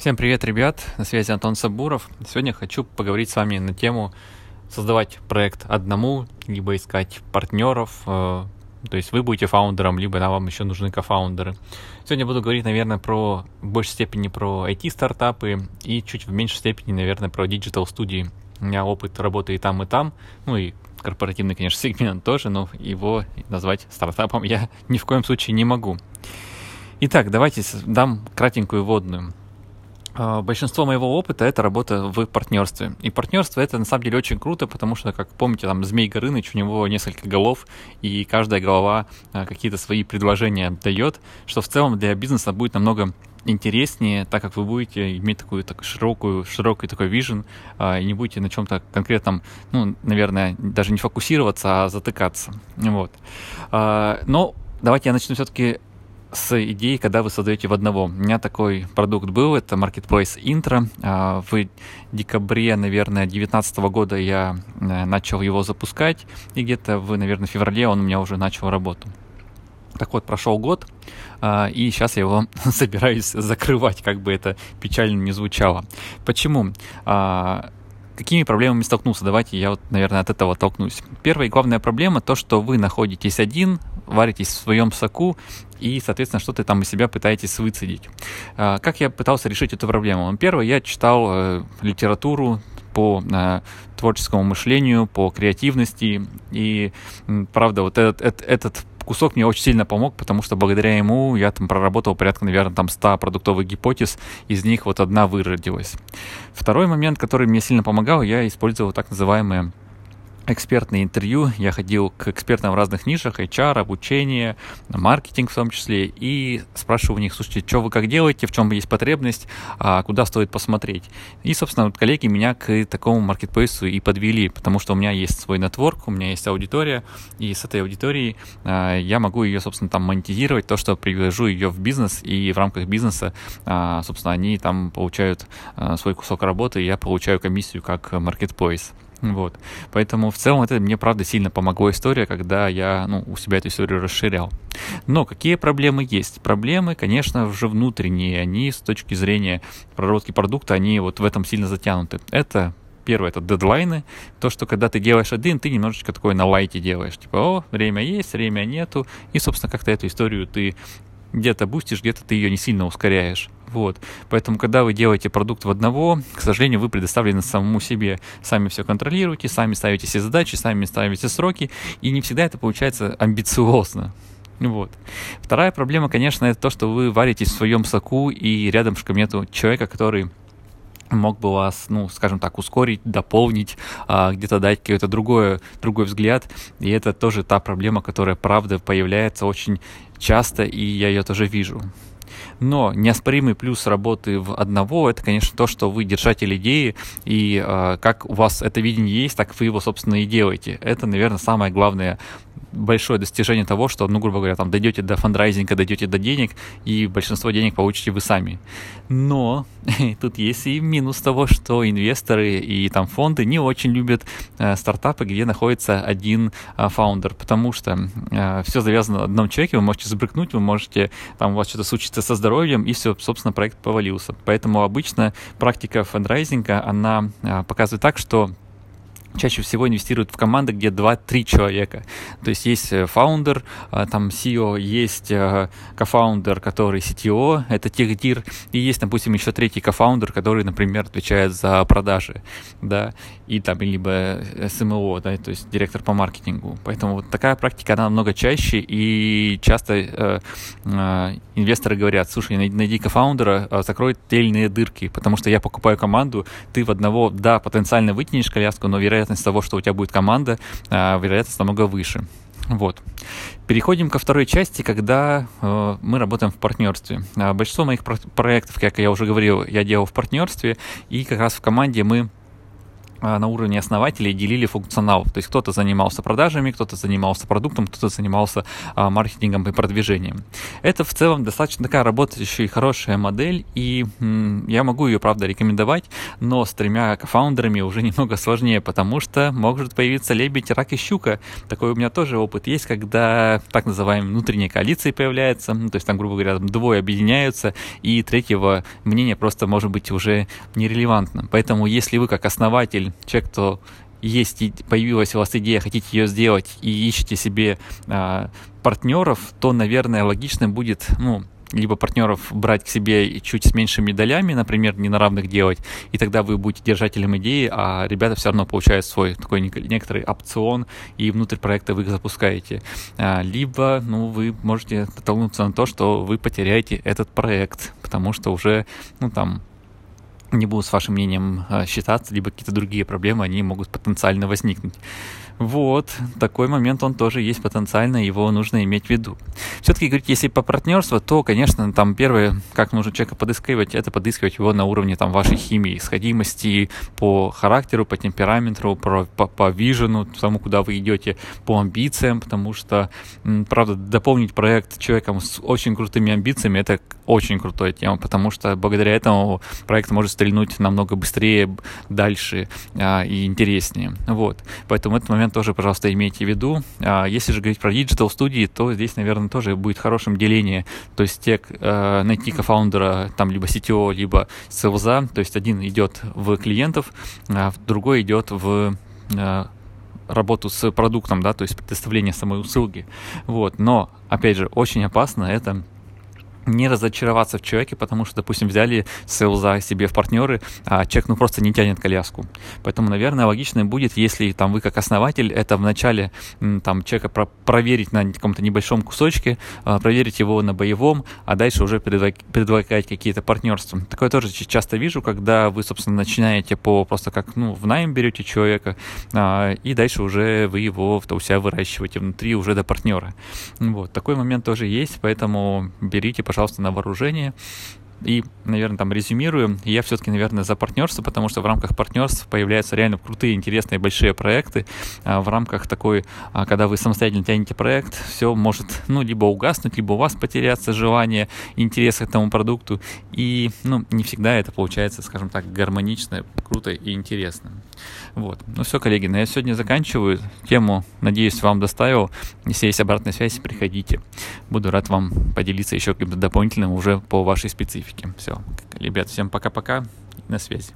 Всем привет, ребят! На связи Антон Сабуров. Сегодня хочу поговорить с вами на тему создавать проект одному, либо искать партнеров. Э, то есть вы будете фаундером, либо да, вам еще нужны кофаундеры. Сегодня буду говорить, наверное, про в большей степени про IT-стартапы и чуть в меньшей степени, наверное, про digital-студии. У меня опыт работы и там, и там. Ну и корпоративный, конечно, сегмент тоже, но его назвать стартапом я ни в коем случае не могу. Итак, давайте дам кратенькую вводную. А, большинство моего опыта это работа в партнерстве. И партнерство это на самом деле очень круто, потому что, как помните, там Змей Горыныч, у него несколько голов, и каждая голова а, какие-то свои предложения дает, что в целом для бизнеса будет намного интереснее, так как вы будете иметь такую так, широкую, широкий такой вижен, и не будете на чем-то конкретном, ну, наверное, даже не фокусироваться, а затыкаться. Вот. А, но давайте я начну все-таки с идеей, когда вы создаете в одного. У меня такой продукт был, это Marketplace Intro. А, в декабре, наверное, 2019 года я э, начал его запускать, и где-то в, наверное, феврале он у меня уже начал работу. Так вот, прошел год, а, и сейчас я его собираюсь закрывать, как бы это печально не звучало. Почему? Какими проблемами столкнулся? Давайте я вот, наверное, от этого толкнусь. Первая и главная проблема то, что вы находитесь один, варитесь в своем соку и, соответственно, что-то там из себя пытаетесь выцедить. А, как я пытался решить эту проблему? Первое, я читал э, литературу по э, творческому мышлению, по креативности. И, правда, вот этот, этот, этот кусок мне очень сильно помог, потому что благодаря ему я там проработал порядка, наверное, там 100 продуктовых гипотез, из них вот одна выродилась. Второй момент, который мне сильно помогал, я использовал так называемые экспертные интервью. Я ходил к экспертам в разных нишах, HR, обучение, маркетинг в том числе, и спрашивал у них, слушайте, что вы как делаете, в чем есть потребность, а куда стоит посмотреть. И, собственно, вот коллеги меня к такому маркетплейсу и подвели, потому что у меня есть свой нетворк, у меня есть аудитория, и с этой аудиторией а, я могу ее, собственно, там монетизировать, то, что привяжу ее в бизнес, и в рамках бизнеса, а, собственно, они там получают свой кусок работы, и я получаю комиссию как маркетплейс. Вот. Поэтому в целом это мне, правда, сильно помогло история, когда я ну, у себя эту историю расширял. Но какие проблемы есть? Проблемы, конечно же, внутренние. Они с точки зрения проработки продукта, они вот в этом сильно затянуты. Это Первое — это дедлайны. То, что когда ты делаешь один, ты немножечко такой на лайте делаешь. Типа, о, время есть, время нету. И, собственно, как-то эту историю ты где-то бустишь, где-то ты ее не сильно ускоряешь. Вот. Поэтому, когда вы делаете продукт в одного, к сожалению, вы предоставлены самому себе. Сами все контролируете, сами ставите все задачи, сами ставите сроки, и не всегда это получается амбициозно. Вот. Вторая проблема, конечно, это то, что вы варитесь в своем соку, и рядом нету человека, который мог бы вас, ну, скажем так, ускорить, дополнить, а, где-то дать какой-то другой, другой взгляд. И это тоже та проблема, которая, правда, появляется очень часто, и я ее тоже вижу. Но неоспоримый плюс работы в одного это, конечно, то, что вы держатель идеи, и э, как у вас это видение есть, так вы его, собственно, и делаете. Это, наверное, самое главное большое достижение того, что, ну, грубо говоря, там дойдете до фандрайзинга, дойдете до денег, и большинство денег получите вы сами. Но тут есть и минус того, что инвесторы и там фонды не очень любят э, стартапы, где находится один э, фаундер, потому что э, все завязано на одном человеке, вы можете забрыкнуть, вы можете, там у вас что-то случится со здоровьем, и все, собственно, проект повалился. Поэтому обычно практика фандрайзинга, она э, показывает так, что чаще всего инвестируют в команды, где 2-3 человека. То есть есть э, фаундер, э, там CEO, есть э, кофаундер, который CTO, это техдир, и есть, допустим, еще третий кофаундер, который, например, отвечает за продажи, да, и там либо CMO, да, то есть директор по маркетингу. Поэтому вот такая практика, она намного чаще, и часто э, э, инвесторы говорят, слушай, найди кофаундера, закрой те или иные дырки, потому что я покупаю команду, ты в одного, да, потенциально вытянешь коляску, но вероятно вероятность того, что у тебя будет команда, а, вероятность намного выше. Вот. Переходим ко второй части, когда э, мы работаем в партнерстве. А, большинство моих про- проектов, как я уже говорил, я делал в партнерстве, и как раз в команде мы на уровне основателей делили функционал. То есть кто-то занимался продажами, кто-то занимался продуктом, кто-то занимался а, маркетингом и продвижением. Это в целом достаточно такая работающая и хорошая модель, и я могу ее, правда, рекомендовать, но с тремя кофаундерами уже немного сложнее, потому что может появиться лебедь, рак и щука. Такой у меня тоже опыт есть, когда так называемые внутренние коалиции появляются, ну, то есть там, грубо говоря, двое объединяются, и третьего мнения просто может быть уже нерелевантно. Поэтому если вы как основатель человек, кто есть, появилась у вас идея, хотите ее сделать и ищете себе а, партнеров, то, наверное, логично будет, ну, либо партнеров брать к себе чуть с меньшими долями, например, не на равных делать, и тогда вы будете держателем идеи, а ребята все равно получают свой такой некоторый опцион, и внутрь проекта вы их запускаете. А, либо, ну, вы можете натолкнуться на то, что вы потеряете этот проект, потому что уже, ну, там, не будут с вашим мнением а, считаться, либо какие-то другие проблемы, они могут потенциально возникнуть. Вот, такой момент он тоже есть потенциально, его нужно иметь в виду. Все-таки говорить, если по партнерству, то, конечно, там первое, как нужно человека подыскивать, это подыскивать его на уровне там вашей химии, сходимости по характеру, по темпераменту, по, по, по вижену, тому, куда вы идете, по амбициям, потому что, правда, дополнить проект человеком с очень крутыми амбициями, это очень крутая тема, потому что благодаря этому проект может стрельнуть намного быстрее, дальше а, и интереснее. Вот. Поэтому этот момент тоже, пожалуйста, имейте в виду. А, если же говорить про digital студии, то здесь, наверное, тоже будет хорошим деление. То есть те, а, найти кофаундера, там, либо CTO, либо сейлза, то есть один идет в клиентов, а другой идет в а, работу с продуктом, да, то есть предоставление самой услуги. Вот. Но, опять же, очень опасно это не разочароваться в человеке, потому что, допустим, взяли сейлза себе в партнеры, а человек ну просто не тянет коляску. Поэтому, наверное, логично будет, если там вы как основатель, это вначале там человека про проверить на каком-то небольшом кусочке, а, проверить его на боевом, а дальше уже предлагать какие-то партнерства. Такое тоже часто вижу, когда вы, собственно, начинаете по просто как, ну, в найм берете человека, а, и дальше уже вы его у себя выращиваете внутри уже до партнера. Вот, такой момент тоже есть, поэтому берите, пожалуйста, пожалуйста, на вооружение. И, наверное, там резюмирую, я все-таки, наверное, за партнерство, потому что в рамках партнерств появляются реально крутые, интересные, большие проекты. А в рамках такой, а, когда вы самостоятельно тянете проект, все может, ну, либо угаснуть, либо у вас потеряться желание, интерес к этому продукту. И, ну, не всегда это получается, скажем так, гармонично, круто и интересно. Вот. Ну все, коллеги, на я сегодня заканчиваю. Тему, надеюсь, вам доставил. Если есть обратная связь, приходите. Буду рад вам поделиться еще каким-то дополнительным уже по вашей специфике. Все. Ребят, всем пока-пока. На связи.